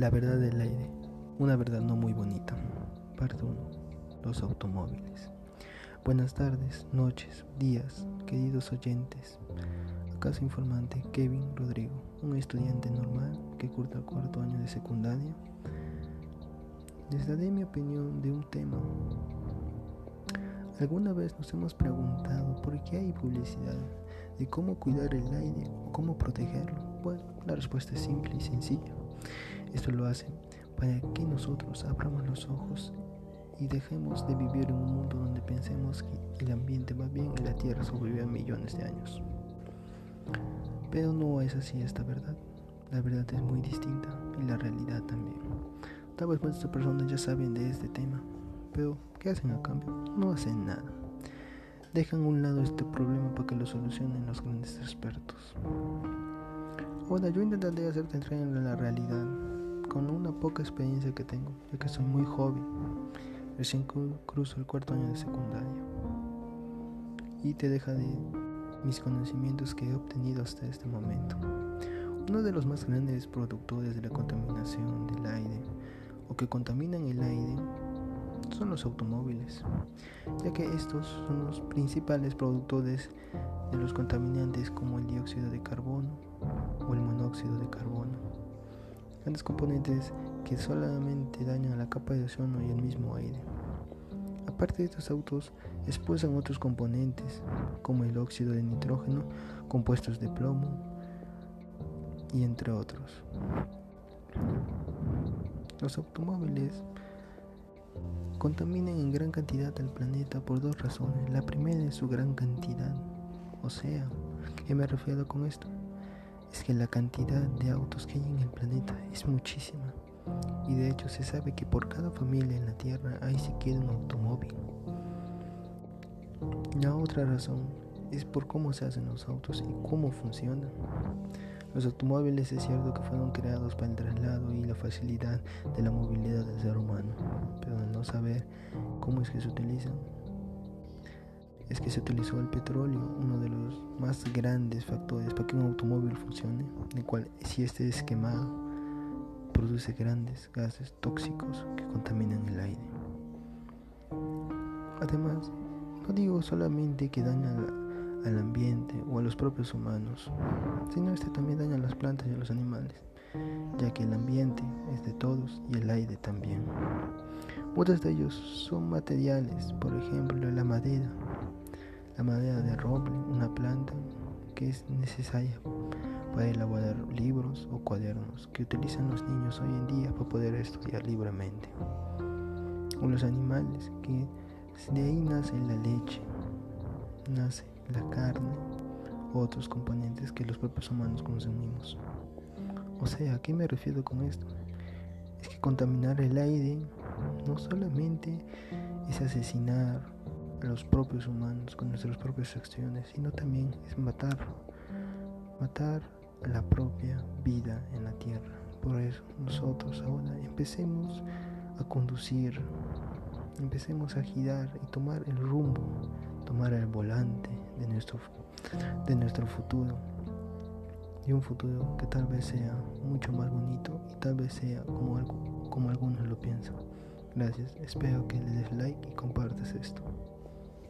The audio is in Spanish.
La verdad del aire, una verdad no muy bonita. Parte 1. Los automóviles. Buenas tardes, noches, días, queridos oyentes. Acaso informante Kevin Rodrigo, un estudiante normal que curta el cuarto año de secundaria. Les daré mi opinión de un tema. ¿Alguna vez nos hemos preguntado por qué hay publicidad de cómo cuidar el aire o cómo protegerlo? Bueno, la respuesta es simple y sencilla. Esto lo hace para que nosotros abramos los ojos y dejemos de vivir en un mundo donde pensemos que el ambiente va bien y la Tierra sobrevive a millones de años. Pero no es así esta verdad. La verdad es muy distinta y la realidad también. Tal vez muchas personas ya saben de este tema, pero ¿qué hacen a cambio? No hacen nada. Dejan a un lado este problema para que lo solucionen los grandes expertos. Ahora yo intentaré hacerte entrar en la realidad con una poca experiencia que tengo, ya que soy muy joven. Recién cruzo el cuarto año de secundaria. Y te deja de mis conocimientos que he obtenido hasta este momento. Uno de los más grandes productores de la contaminación del aire o que contaminan el aire son los automóviles, ya que estos son los principales productores de los contaminantes como el dióxido de carbono o el monóxido de carbono grandes componentes que solamente dañan la capa de ozono y el mismo aire. Aparte de estos autos, expulsan otros componentes como el óxido de nitrógeno, compuestos de plomo y entre otros. Los automóviles contaminan en gran cantidad al planeta por dos razones. La primera es su gran cantidad. O sea, ¿qué me refiero con esto? Es que la cantidad de autos que hay en el planeta es muchísima. Y de hecho se sabe que por cada familia en la Tierra hay siquiera un automóvil. La otra razón es por cómo se hacen los autos y cómo funcionan. Los automóviles es cierto que fueron creados para el traslado y la facilidad de la movilidad del ser humano, pero al no saber cómo es que se utilizan, es que se utilizó el petróleo, uno de los más grandes factores para que un automóvil funcione, el cual si este es quemado, produce grandes gases tóxicos que contaminan el aire. Además, no digo solamente que daña al, ambiente o a los propios humanos, sino este también daña a las plantas y a los animales, ya que el ambiente es de todos y el aire también. Muchos de ellos son materiales, por ejemplo la madera, la madera de roble, una planta que es necesaria para elaborar libros o cuadernos que utilizan los niños hoy en día para poder estudiar libremente. O los animales, que de ahí nace la leche, nace la carne, otros componentes que los propios humanos consumimos. O sea, ¿a qué me refiero con esto? Es que contaminar el aire no solamente es asesinar los propios humanos con nuestras propias acciones, sino también es matar, matar la propia vida en la tierra. Por eso nosotros ahora empecemos a conducir, empecemos a girar y tomar el rumbo, tomar el volante de nuestro, de nuestro futuro. Y un futuro que tal vez sea mucho más bonito y tal vez sea como, como algunos lo piensan. Gracias, espero que le des like y compartas esto.